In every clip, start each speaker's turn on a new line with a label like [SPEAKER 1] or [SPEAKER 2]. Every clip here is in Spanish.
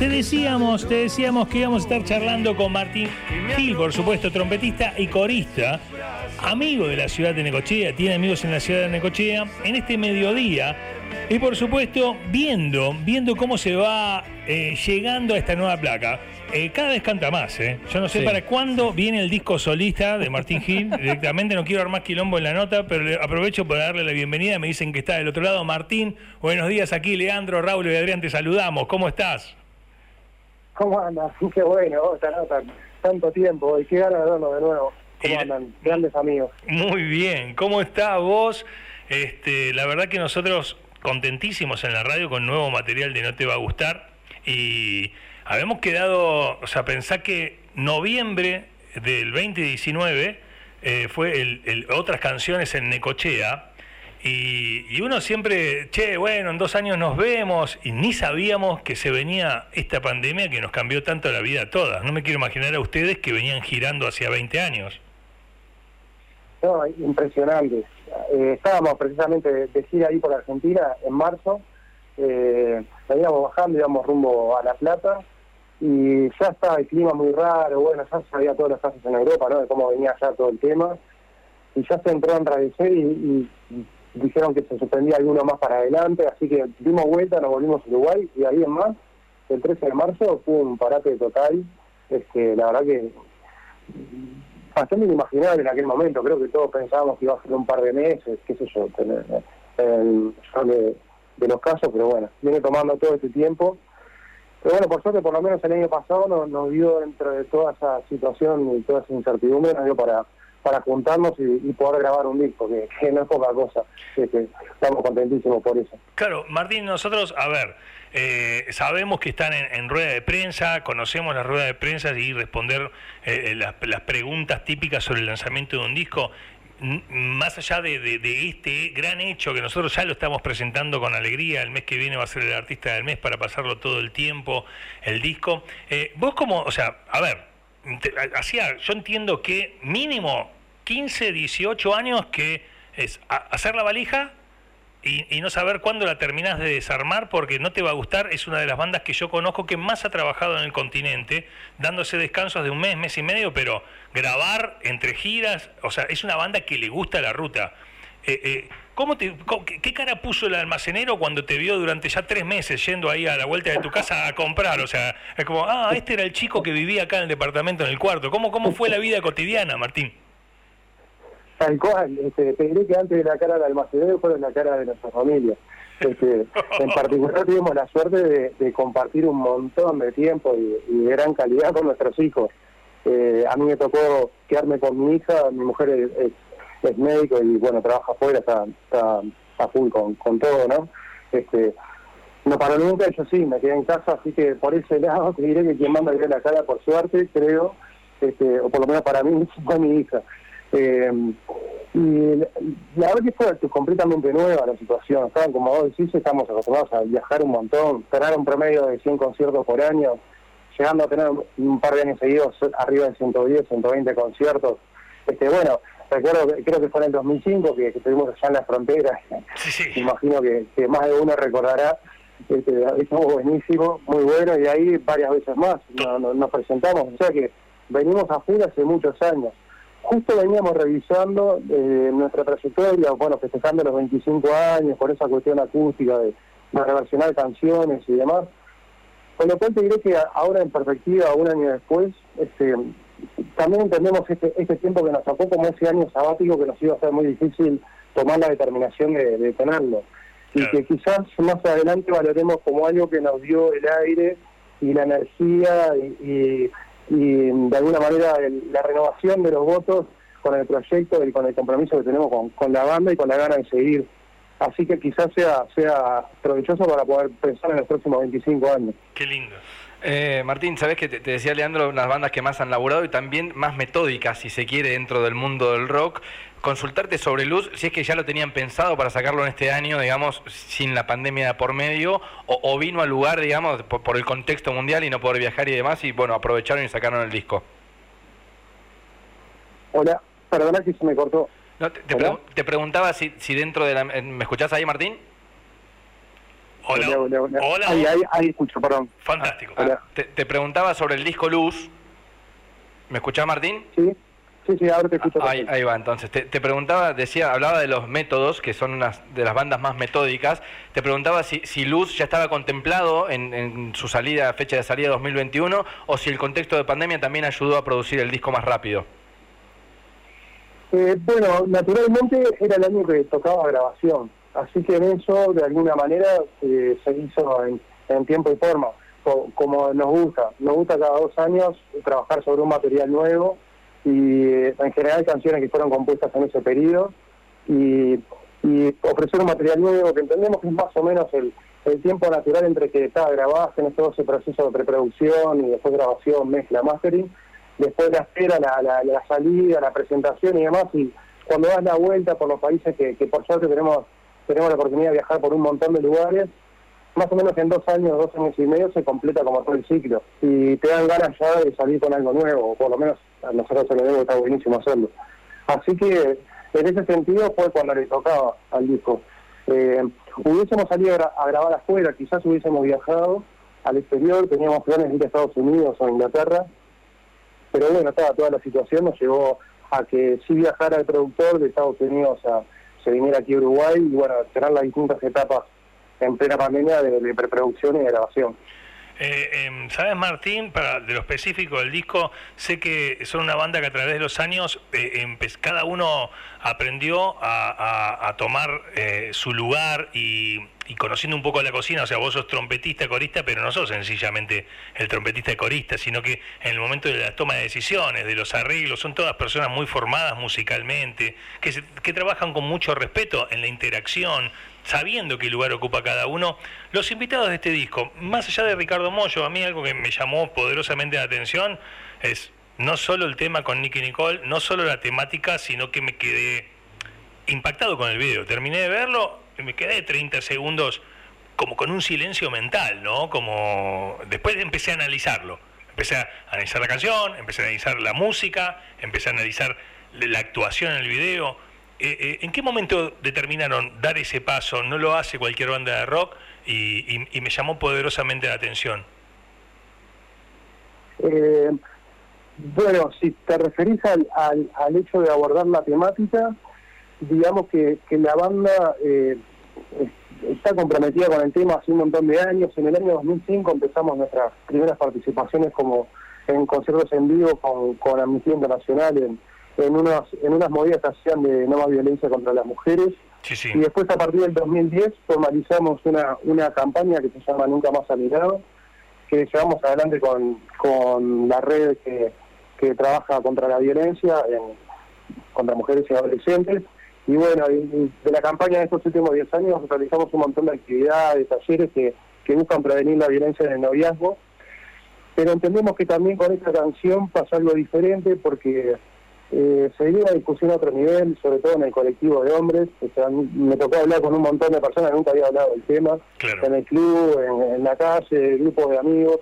[SPEAKER 1] Te decíamos, te decíamos que íbamos a estar charlando con Martín Gil, por supuesto, trompetista y corista, amigo de la ciudad de Necochea, tiene amigos en la ciudad de Necochea, en este mediodía. Y por supuesto, viendo, viendo cómo se va eh, llegando a esta nueva placa. Eh, cada vez canta más, ¿eh? Yo no sé
[SPEAKER 2] Sí.
[SPEAKER 1] para cuándo viene el disco solista de Martín Gil. Directamente no quiero dar más quilombo en la nota, pero aprovecho para darle la bienvenida. Me dicen que está del otro lado. Martín, buenos días aquí. Leandro, Raúl y Adrián, te saludamos. ¿Cómo estás?
[SPEAKER 3] ¿Cómo andan? Qué bueno, tan- tan- tanto tiempo y qué ganas de vernos de nuevo. ¿Cómo andan? Grandes amigos.
[SPEAKER 1] Muy bien. ¿Cómo estás vos? Este, la verdad que nosotros contentísimos en la radio con nuevo material de No Te Va a Gustar. Y habíamos quedado, o sea, pensá que noviembre del 2019 eh, fue el, el otras canciones en Necochea. Y, uno siempre, che, bueno, en dos años nos vemos, y ni sabíamos que se venía esta pandemia que nos cambió tanto la vida a todas. No me quiero imaginar a ustedes que venían girando hacia 20 años.
[SPEAKER 3] No, impresionante. Eh, estábamos precisamente de, de gira ahí por Argentina en marzo. Eh, veníamos bajando, íbamos rumbo a La Plata y ya estaba el clima muy raro. Bueno, ya sabía todos los casos en Europa, ¿no? De cómo venía ya todo el tema. Y ya se entró a enrarecer y, y- y dijeron que se suspendía alguno más para adelante. Así que dimos vuelta, nos volvimos a Uruguay y ahí en más, el 13 de marzo, fue un parate total. Este, la verdad que bastante inimaginable en aquel momento. Creo que todos pensábamos que iba a ser un par de meses, qué sé yo, tener el son de, de los casos, pero bueno, viene tomando todo este tiempo. Pero bueno, por suerte, por lo menos el año pasado nos, nos dio dentro de toda esa situación y toda esa incertidumbre, nos dio para para juntarnos y, y poder grabar un disco, que, no es poca cosa. estamos contentísimos por eso.
[SPEAKER 1] Claro, Martín, nosotros, a ver, eh, sabemos que están en, rueda de prensa, conocemos la rueda de prensa y responder eh, las, las preguntas típicas sobre el lanzamiento de un disco. Más allá de, de- este gran hecho que nosotros ya lo estamos presentando con alegría, el mes que viene va a ser el artista del mes para pasarlo todo el tiempo, el disco. Eh, vos como, o sea, a ver, hacía, yo entiendo que mínimo 15, 18 años que es hacer la valija, y, y no saber cuándo la terminás de desarmar porque no te va a gustar, es una de las bandas que yo conozco que más ha trabajado en el continente, dándose descansos de un mes, mes y medio, pero grabar entre giras, o sea, es una banda que le gusta la ruta. Eh, eh, ¿cómo te, qué, qué cara puso el almacenero cuando te vio durante ya tres meses yendo ahí a la vuelta de tu casa a comprar? O sea, es como, ah, este era el chico que vivía acá en el departamento en el cuarto. ¿Cómo, cómo fue la vida cotidiana, Martín?
[SPEAKER 3] Tal cual, este, te diré que antes de la cara del almacenero fueron la cara de nuestra familia. Este, en particular tuvimos la suerte de, de compartir un montón de tiempo y, y de gran calidad con nuestros hijos. Eh, a mí me tocó quedarme con mi hija, mi mujer es, es- es médico y bueno, trabaja afuera, está, a full con, con todo, ¿no? Este, no paró nunca, yo sí, me quedé en casa, así que por ese lado te diré que quien manda dio la cara, por suerte, creo, este, o por lo menos para mí, fue mi hija. Eh, y la verdad que fue completamente nueva la situación. Estaban, como vos decís, estamos acostumbrados a viajar un montón, tener un promedio de 100 conciertos por año, llegando a tener un par de años seguidos arriba de 110, 120 conciertos. Este, bueno, recuerdo que creo que fue en el 2005 que, que estuvimos allá en la frontera.
[SPEAKER 1] Sí,
[SPEAKER 3] imagino que, que más de uno recordará. Este, estuvo buenísimo, muy bueno, y ahí varias veces más no- no- nos presentamos. O sea que venimos a full hace muchos años. Justo veníamos revisando eh, nuestra trayectoria, bueno, festejando los 25 años, por esa cuestión acústica de, de reversionar canciones y demás. Con lo cual te diré que ahora en perspectiva, un año después, este, también entendemos este, este tiempo que nos tocó como ese año sabático que nos iba a ser muy difícil tomar la determinación de, de tenerlo. Y
[SPEAKER 1] Claro.
[SPEAKER 3] que quizás más adelante valoremos como algo que nos dio el aire y la energía y, y- y, de alguna manera el- la renovación de los votos con el proyecto y con el compromiso que tenemos con, con la banda y con la gana de seguir. Así que quizás sea, sea provechoso para poder pensar en los próximos 25 años.
[SPEAKER 1] Qué lindo.
[SPEAKER 2] Eh, Martín, sabes que te, te decía Leandro, unas bandas que más han laburado y también más metódicas, si se quiere, dentro del mundo del rock. Consultarte sobre Luz, si es que ya lo tenían pensado para sacarlo en este año, digamos, sin la pandemia por medio, o, o vino al lugar, digamos, por, por el contexto mundial y no poder viajar y demás, y bueno, aprovecharon y sacaron el disco.
[SPEAKER 3] Hola, perdona que se me cortó.
[SPEAKER 2] No, te, te
[SPEAKER 3] Hola.
[SPEAKER 2] pregun- te preguntaba si, si dentro de la... ¿Me escuchás ahí, Martín?
[SPEAKER 1] Hola, hola.
[SPEAKER 3] Ahí, ahí, ahí escucho, perdón.
[SPEAKER 1] Fantástico.
[SPEAKER 3] Hola.
[SPEAKER 2] Te, te preguntaba sobre el disco Luz. ¿Me escuchás, Martín?
[SPEAKER 3] Sí, sí, sí, ahora te escucho.
[SPEAKER 2] Ahí,
[SPEAKER 3] perfecto.
[SPEAKER 2] ahí va, entonces. Te, te preguntaba, decía, hablaba de los métodos, que son unas de las bandas más metódicas. Te preguntaba si, si Luz ya estaba contemplado en, en su salida, fecha de salida 2021, o si el contexto de pandemia también ayudó a producir el disco más rápido.
[SPEAKER 3] Eh, bueno, naturalmente era el año que tocaba grabación, así que en eso, de alguna manera, eh, se hizo en, tiempo y forma, co- como nos gusta. Nos gusta cada dos años trabajar sobre un material nuevo y eh, en general canciones que fueron compuestas en ese periodo y, ofrecer un material nuevo que entendemos que es más o menos el, tiempo natural entre que estaba grabado, en todo ese proceso de preproducción y después grabación, mezcla, mastering, después la espera, la, la, la salida, la presentación y demás, y cuando das la vuelta por los países que por suerte tenemos tenemos la oportunidad de viajar por un montón de lugares, más o menos en dos años, dos años y medio se completa como todo el ciclo y te dan ganas ya de salir con algo nuevo, o por lo menos a nosotros se lo debo, está buenísimo hacerlo. Así que en ese sentido fue cuando le tocaba al disco. Eh, hubiésemos salido a, gra- a grabar afuera, quizás hubiésemos viajado al exterior, teníamos planes de ir a Estados Unidos o a Inglaterra, pero bueno, estaba toda la situación nos llevó a que sí viajara el productor de Estados Unidos a se viniera aquí a Uruguay y bueno, tener las distintas etapas en plena pandemia de, de preproducción y de grabación.
[SPEAKER 1] Eh, em, ¿Sabes, Martín? Para, de lo específico del disco, sé que son una banda que a través de los años eh, empe- cada uno aprendió a tomar eh, su lugar y, y conociendo un poco la cocina. O sea, vos sos trompetista, corista, pero no sos sencillamente el trompetista y corista, sino que en el momento de la toma de decisiones, de los arreglos, son todas personas muy formadas musicalmente, que, se- que trabajan con mucho respeto en la interacción, sabiendo qué lugar ocupa cada uno. Los invitados de este disco, más allá de Ricardo Mollo, a mí algo que me llamó poderosamente la atención es no solo el tema con Nicky Nicole, no solo la temática, sino que me quedé impactado con el video. Terminé de verlo y me quedé 30 segundos como con un silencio mental, ¿no? Como después empecé a analizarlo. Empecé a analizar la canción, empecé a analizar la música, empecé a analizar la actuación en el video. Eh, eh, ¿En qué momento determinaron dar ese paso? No lo hace cualquier banda de rock y, y- y me llamó poderosamente la atención.
[SPEAKER 3] Eh, bueno, si te referís al, al, al hecho de abordar la temática, digamos que, que la banda eh, es- está comprometida con el tema hace un montón de años. En el año 2005 empezamos nuestras primeras participaciones como en conciertos en vivo con, con Amnistía Internacional en, en, unas, en unas movidas que hacían de no más violencia contra las mujeres.
[SPEAKER 1] Sí, sí.
[SPEAKER 3] Y después, a partir del 2010, formalizamos una, una campaña que se llama Nunca Más Alienado, que llevamos adelante con, con la red que, que trabaja contra la violencia en- contra mujeres y adolescentes. Y bueno, de la campaña de estos últimos 10 años realizamos un montón de actividades, talleres que, que buscan prevenir la violencia en el noviazgo. Pero entendemos que también con esta canción pasa algo diferente porque eh, se dio una discusión a otro nivel, sobre todo en el colectivo de hombres. O sea, me tocó hablar con un montón de personas nunca había hablado del tema,
[SPEAKER 1] Claro.
[SPEAKER 3] en el club, en, en la calle, grupos de amigos.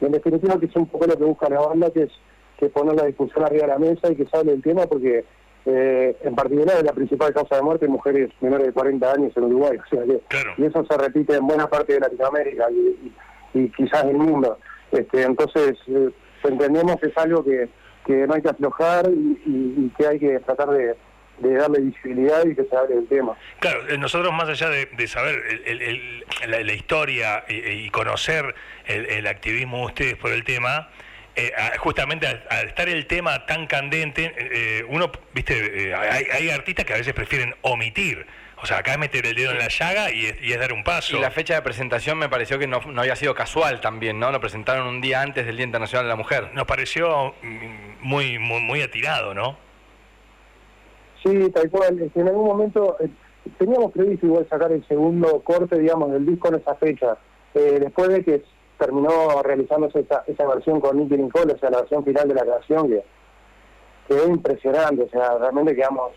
[SPEAKER 3] Y en definitiva, que es un poco lo que busca la banda, que es que poner la discusión arriba de la mesa y que se hable del tema, porque eh, en particular es la principal causa de muerte de mujeres menores de 40 años en Uruguay. O sea, que-
[SPEAKER 1] Claro.
[SPEAKER 3] y eso se repite en buena parte de Latinoamérica y, y- y quizás del mundo. Este, entonces, eh, entendemos que es algo que, que no hay que aflojar y, que hay que tratar de, darle visibilidad y que se hable del tema.
[SPEAKER 1] Claro, eh, nosotros más allá de, saber el- el- el- la, historia y, y conocer el, el activismo de ustedes por el tema, eh, justamente al, estar el tema tan candente, eh, eh, uno, viste, eh, hay, hay artistas que a veces prefieren omitir. O sea, acá es meter el dedo en la llaga y es, y es dar un paso.
[SPEAKER 2] Y la fecha de presentación me pareció que no, no había sido casual también, ¿no? Lo presentaron un día antes del Día Internacional de la Mujer.
[SPEAKER 1] Nos pareció mm, muy, muy, muy atirado, ¿no?
[SPEAKER 3] Sí, tal cual. En algún momento eh, teníamos previsto igual sacar el segundo corte, digamos, del disco en esa fecha. Eh, después de que terminó realizándose esa, esa versión con Nicky Nicole, o sea, la versión final de la canción, que quedó impresionante. O sea, realmente quedamos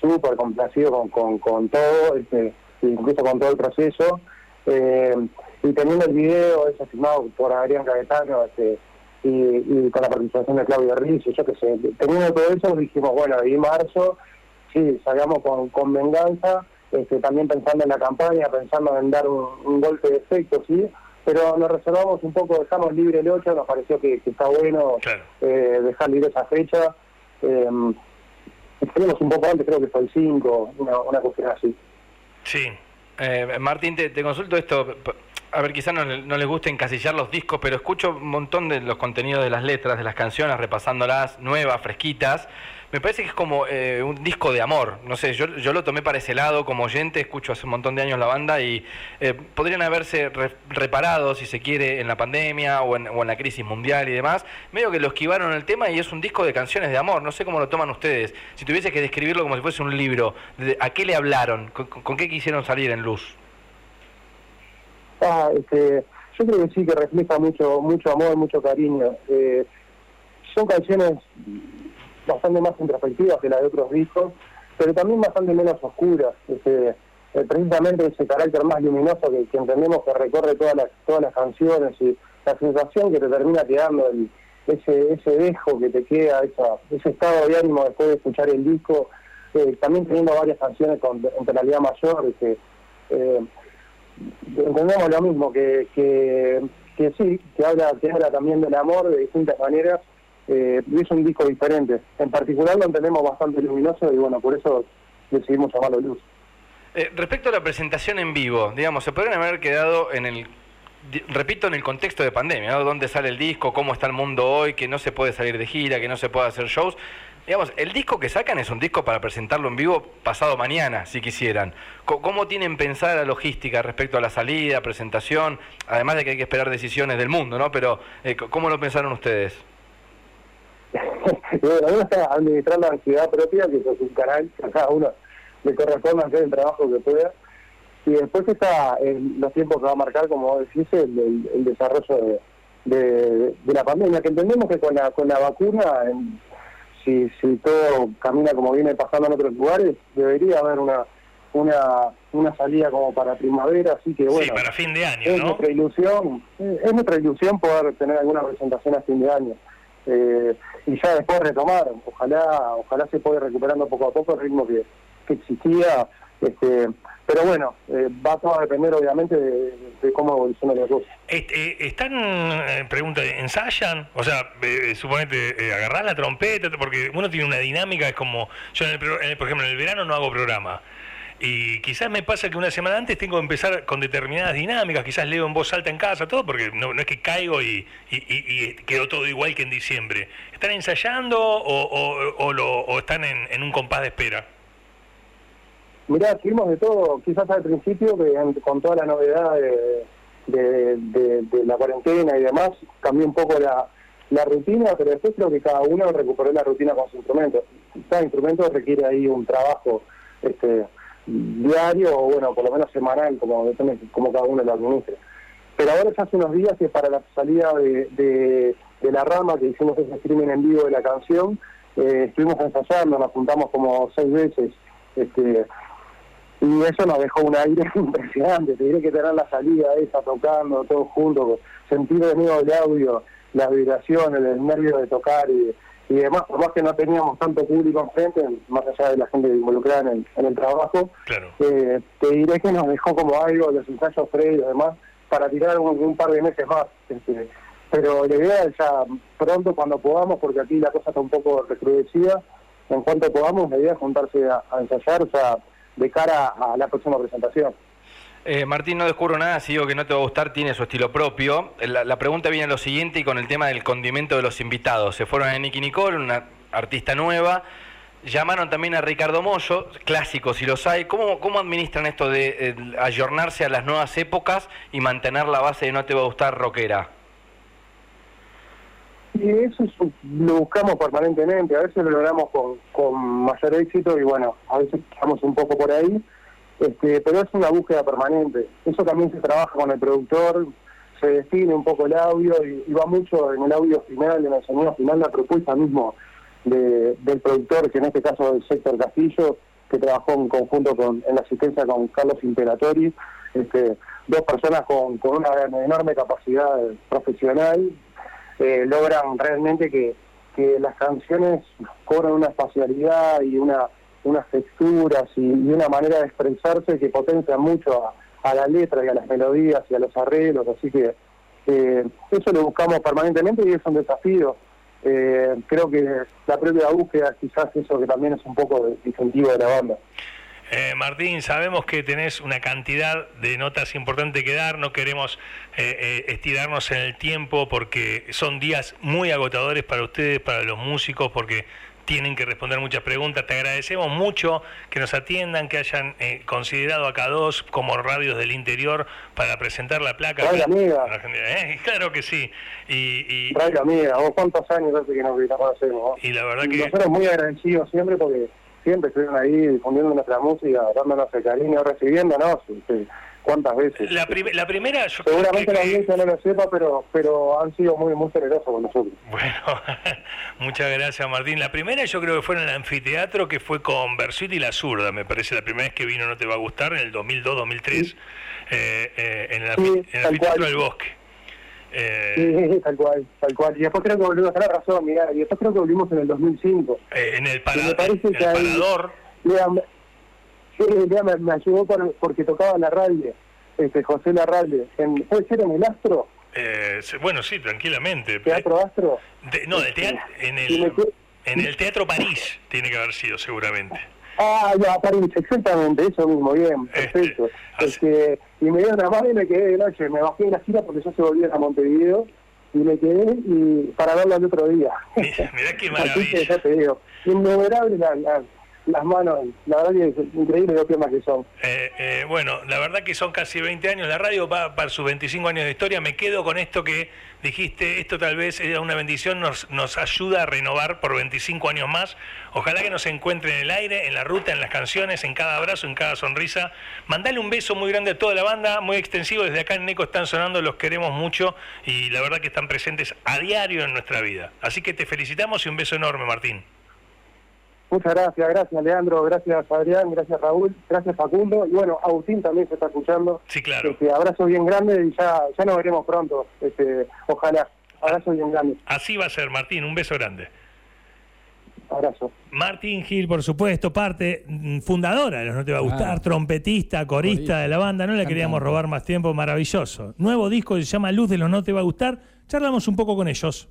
[SPEAKER 3] súper complacidos con, con, con todo, este, incluso con todo el proceso. Eh, y teniendo el video ese filmado por Adrián Caetano, este, y, y con la participación de Claudio Rizzo, yo qué sé, teniendo todo eso dijimos, bueno, y marzo, sí, salgamos con, con venganza este, también pensando en la campaña, pensando en dar un, golpe de efecto, ¿sí? Pero nos reservamos un poco, dejamos libre el 8, nos pareció que, está bueno eh, dejar libre esa fecha. Eh, un poco antes, creo que fue el 5, una, una así.
[SPEAKER 2] Sí. Eh, Martín, te, te consulto esto a ver, quizás no, les guste encasillar los discos, pero escucho un montón de los contenidos de las letras, de las canciones, repasándolas, nuevas, fresquitas. Me parece que es como eh, un disco de amor. No sé, yo, yo lo tomé para ese lado como oyente, escucho hace un montón de años la banda y eh, podrían haberse reparado, si se quiere, en la pandemia o en, o en, la crisis mundial y demás. Medio que lo esquivaron el tema y es un disco de canciones de amor. No sé cómo lo toman ustedes. Si tuviese que describirlo como si fuese un libro, ¿a qué le hablaron? con qué quisieron salir en luz?
[SPEAKER 3] Ah, este, yo creo que sí, que refleja mucho mucho amor, mucho cariño. Eh, son canciones bastante más introspectivas que las de otros discos, pero también bastante menos oscuras. Este, eh, precisamente ese carácter más luminoso que, entendemos que recorre todas las todas las canciones y la sensación que te termina quedando, ese ese dejo que te queda, ese estado de ánimo después de escuchar el disco, eh, también teniendo varias canciones con tonalidad mayor, este, eh, entendemos lo mismo, que, que, que sí, que habla, que habla también del amor de distintas maneras, eh, es un disco diferente. En particular lo entendemos bastante luminoso y bueno, por eso decidimos llamarlo Luz.
[SPEAKER 2] Eh, respecto a la presentación en vivo, digamos, se podrían haber quedado en el, repito, en el contexto de pandemia, ¿no? ¿Dónde sale el disco? ¿Cómo está el mundo hoy? Que no se puede salir de gira, que no se puede hacer shows. Digamos, el disco que sacan es un disco para presentarlo en vivo pasado mañana, si quisieran. ¿Cómo tienen pensada la logística respecto a la salida, presentación? Además de que hay que esperar decisiones del mundo, ¿no? Pero, eh, ¿cómo lo pensaron ustedes?
[SPEAKER 3] Bueno, uno está administrando la actividad propia, que es un canal a cada uno le corresponde hacer el trabajo que pueda. Y después está en los tiempos que va a marcar, como decís, el, el, desarrollo de, de, la pandemia, que entendemos que con la, con la vacuna si, si todo camina como viene pasando en otros lugares, debería haber una una una salida como para primavera, así que bueno.
[SPEAKER 1] Sí, para fin de año,
[SPEAKER 3] es Nuestra ilusión, es nuestra ilusión poder tener alguna presentación a fin de año. Eh, y ya después retomar, ojalá ojalá se pueda recuperando poco a poco el ritmo que, que existía este, pero bueno, eh, va todo a depender obviamente de, cómo evoluciona la cosa.
[SPEAKER 1] Este, ¿Están, eh, pregunta, ensayan? O sea, eh, suponete, eh, agarrás la trompeta, porque uno tiene una dinámica, es como, yo en el, por ejemplo en el verano no hago programa. Y quizás me pasa que una semana antes tengo que empezar con determinadas dinámicas, quizás leo en voz alta en casa, todo, porque no, es que caigo y, quedó todo igual que en diciembre. ¿Están ensayando o, o, lo, están en, un compás de espera?
[SPEAKER 3] Mirá, tuvimos de todo, quizás al principio, que con toda la novedad de, la cuarentena y demás, cambió un poco la, rutina, pero después creo que cada uno recuperó la rutina con su instrumento. Cada instrumento requiere ahí un trabajo este, diario o, bueno, por lo menos semanal, como como cada uno lo administre. Pero ahora ya hace unos días que para la salida de, la rama, que hicimos ese streaming en vivo de la canción, eh, estuvimos ensayando, nos juntamos como seis veces. Este, y eso nos dejó un aire impresionante. Te diré que tener la salida esa tocando todos juntos, sentir de nuevo el audio, las vibraciones, el nervio de tocar y, y demás, por más que no teníamos tanto público enfrente, más allá de la gente involucrada en el, trabajo, eh, te diré que nos dejó como algo, los ensayos previos y demás, para tirar un, par de meses más. Este, pero la idea es ya pronto, cuando podamos, porque aquí la cosa está un poco recrudecida, en cuanto podamos, la idea es juntarse a, a ensayar, o sea, de cara a la próxima presentación.
[SPEAKER 2] Eh, Martín, no descubro nada, si digo que no te va a gustar, tiene su estilo propio. La, pregunta viene a lo siguiente y con el tema del condimento de los invitados. Se fueron a Nicky Nicole, una artista nueva, llamaron también a Ricardo Mollo, clásicos si los hay. ¿Cómo, cómo administran esto de eh, ayornarse a las nuevas épocas y mantener la base de no te va a gustar rockera?
[SPEAKER 3] Y eso lo buscamos permanentemente, a veces lo logramos con, con mayor éxito y bueno, a veces estamos un poco por ahí, este, pero es una búsqueda permanente. Eso también se trabaja con el productor, se define un poco el audio y, va mucho en el audio final, en el sonido final, la propuesta mismo de, del productor, que en este caso es Héctor Castillo, que trabajó en conjunto con, en la asistencia con Carlos Imperatori, este, dos personas con, con una enorme capacidad profesional, eh, logran realmente que, que las canciones cobran una espacialidad y una unas texturas y, una manera de expresarse que potencia mucho a, la letra y a las melodías y a los arreglos, así que eso lo buscamos permanentemente y es un desafío. Eh, creo que la propia búsqueda quizás eso que también es un poco distintivo de la banda.
[SPEAKER 1] Eh, Martín, sabemos que tenés una cantidad de notas importantes que dar, no queremos eh, eh, estirarnos en el tiempo porque son días muy agotadores para ustedes, para los músicos, porque tienen que responder muchas preguntas. Te agradecemos mucho que nos atiendan, que hayan considerado a K2 como radios del interior para presentar la placa.
[SPEAKER 3] Radio amiga.
[SPEAKER 1] Claro que sí.
[SPEAKER 3] Y, Radio amiga, ¿vos cuántos años hace que nos conocemos?
[SPEAKER 1] Y la verdad que...
[SPEAKER 3] Nosotros muy agradecidos siempre porque siempre estuvieron ahí difundiendo nuestra música, dándonos el cariño, recibiéndonos. Este, ¿Cuántas veces?
[SPEAKER 1] La, la primera,
[SPEAKER 3] yo Seguramente la audiencia no lo sepa, pero pero han sido muy muy generosos con nosotros.
[SPEAKER 1] Bueno, muchas gracias Martín. La primera yo creo que fue en el anfiteatro, que fue con Bersuit y La Zurda, me parece, la primera vez que vino No Te Va a Gustar, en el 2002-2003, eh, eh, en, el, anfiteatro del Bosque.
[SPEAKER 3] Eh, sí, tal cual, tal cual. Y después creo que volvimos a la razón, mira, y después creo que volvimos en el 2005.
[SPEAKER 1] Eh, en el, para, me parece que parador.
[SPEAKER 3] Me, me, ayudó porque tocaba la radio, este, José Larralde. En, ¿Puede ser en el Astro?
[SPEAKER 1] Eh, bueno, sí, tranquilamente.
[SPEAKER 3] ¿Teatro Astro?
[SPEAKER 1] no, de teatro, en, el, en el Teatro París tiene que haber sido, seguramente.
[SPEAKER 3] Ah, ya, París, exactamente, eso mismo, bien, este, perfecto. Este, y me dio una mano y me quedé de noche, me bajé en la gira porque yo se volvía a Montevideo y me quedé y para verla el otro día.
[SPEAKER 1] Mirá, qué maravilla. Así que
[SPEAKER 3] ya te digo, innumerable la, la, las manos, la verdad que es increíble lo que más que son.
[SPEAKER 1] Eh, eh, bueno, la verdad que son casi 20 años, la radio va para sus 25 años de historia, me quedo con esto que dijiste, esto tal vez es una bendición, nos, nos ayuda a renovar por 25 años más, ojalá que nos encuentre en el aire, en la ruta, en las canciones, en cada abrazo, en cada sonrisa. Mandale un beso muy grande a toda la banda, muy extensivo, desde acá en Neco están sonando, los queremos mucho y la verdad que están presentes a diario en nuestra vida. Así que te felicitamos y un beso enorme, Martín.
[SPEAKER 3] Muchas gracias, gracias Leandro, gracias Adrián, gracias Raúl, gracias Facundo y bueno, Agustín también se está escuchando.
[SPEAKER 1] Sí, claro.
[SPEAKER 3] Este, abrazo bien grande y ya, ya nos veremos pronto, este, ojalá. Abrazo bien grande.
[SPEAKER 1] Así va a ser, Martín, un beso grande.
[SPEAKER 3] Abrazo.
[SPEAKER 1] Martín Gil, por supuesto, parte mm, fundadora de los No Te Va a Gustar, trompetista, corista, de la banda. No le queríamos robar más tiempo, maravilloso. Nuevo disco se llama Luz de los No Te Va a Gustar. Charlamos un poco con ellos.